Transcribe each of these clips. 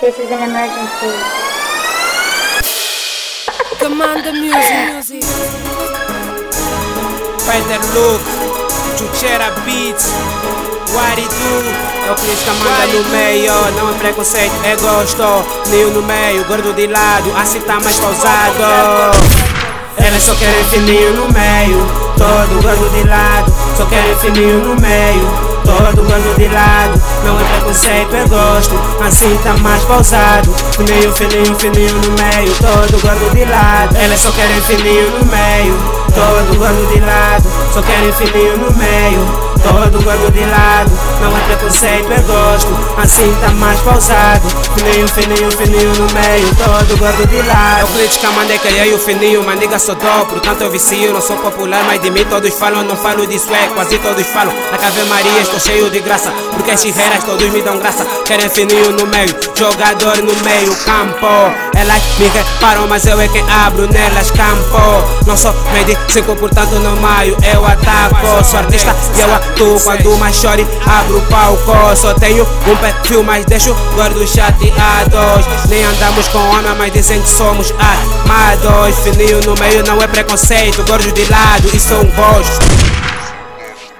This is an emergency. Commander Music. Spider Look, Chuchera Beats, Waridu, é o Cris manda no meio, não é preconceito, é gosto, Nil no meio, gordo de lado, assim tá mais pausado. Elas só querem fininho no meio, todo gordo de lado, só querem fininho no meio. Preconceito, é gosto. Assim tá mais pausado. Fininho, fininho, fininho no meio Todo gordo de lado, elas só querem fininho no meio Todo gordo de lado, só querem fininho no meio Todo gordo de lado, não é preconceito, é gosto. Assim tá mais pausado. Fininho, fininho, fininho no meio Todo gordo de lado. Eu crítica, maneca, e aí o fininho Maniga só dó, portanto eu vicio Não sou popular, mas de mim todos falam Não falo disso, é quase todos falam. Na Cave Maria estou cheio de graça Porque as chirreiras todos me dão graça. Querem fininho no meio, jogador no meio campo Elas me reparam, mas eu é quem abro nelas campo Não sou cinco, portanto não maio Eu ataco, sou artista e eu Tu quando mais chore, abro o palco. Só tenho um perfil, mas deixo gordos chateados. Nem andamos com homem, mas dizem que somos armados. Fininho no meio não é preconceito Gordo de lado, isso é um gosto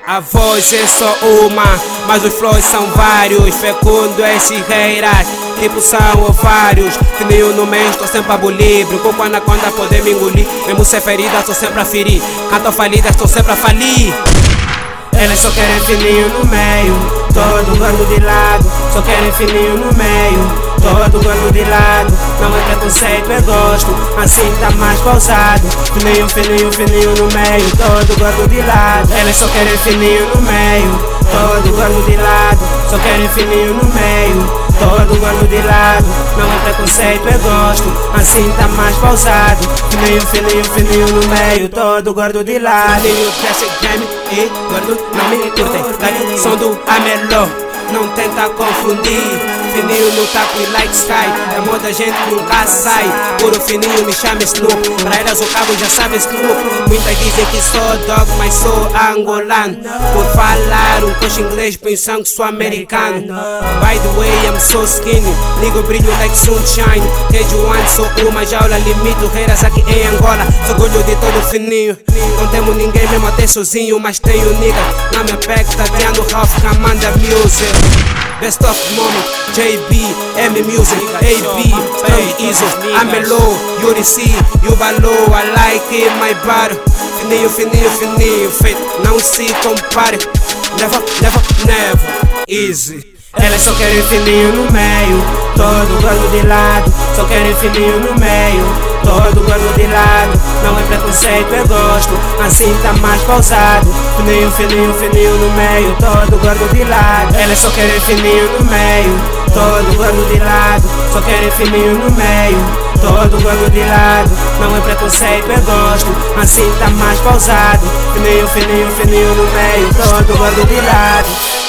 a voz é só uma, mas os flows são vários. Fecundo esses reiras, tipo são ovários. Fininho no meio, estou sempre a. Brinco com a anaconda poder me engolir. Mesmo ser ferida, estou sempre a ferir. Canto falida, estou sempre a falir. Elas só querem fininho no meio, todo gordo de lado. Só querem fininho no meio, todo gordo de lado. Não é preconceito, é gosto, assim tá mais pausado. Fininho, fininho, fininho no meio, todo gordo de lado. Elas só querem fininho no meio, todo gordo de lado. Só querem fininho no meio. Todo gordo de lado, não é preconceito, é gosto Assim tá mais pausado Fininho, fininho, fininho no meio Todo gordo de lado Fininho, cresce game e gordo não me curtem Like som do Amelô, não tenta confundir. Fininho no taco e light sky. É moda, gente nunca sai. Puro fininho me chama Snoop. Pra elas o cabo já sabe Snoop. Muitas dizem que sou dog, mas sou angolano Por falar um coxo inglês pensando que sou americano By the way, I'm so skinny. Ligo brilho like sunshine. One sou uma jaula Limito reiras aqui em Angola. Sou gordo de todo fininho. Não temos ninguém mesmo até sozinho Mas tenho nigga. Na minha pack tá vendo Ralph Commander Music Best of moment, JB, M Music, AB, Strong Iso, Amelo, Yuri C, Yubalo, I like it, my body. Fininho, fininho, fininho, feito, não se compare. Never, never, never, easy. Elas só querem fininho no meio, todo gordo de lado. Só querem fininho no meio, todo gordo de lado. Não é preconceito, é gosto, assim tá mais pausado. Fininho, fininho, fininho no meio, todo gordo de lado. Elas só querem fininho no meio, todo gordo de lado. Só querem fininho no meio, todo gordo de lado. Não é preconceito, é gosto, assim tá mais pausado. Fininho, fininho, fininho no meio, todo gordo de lado.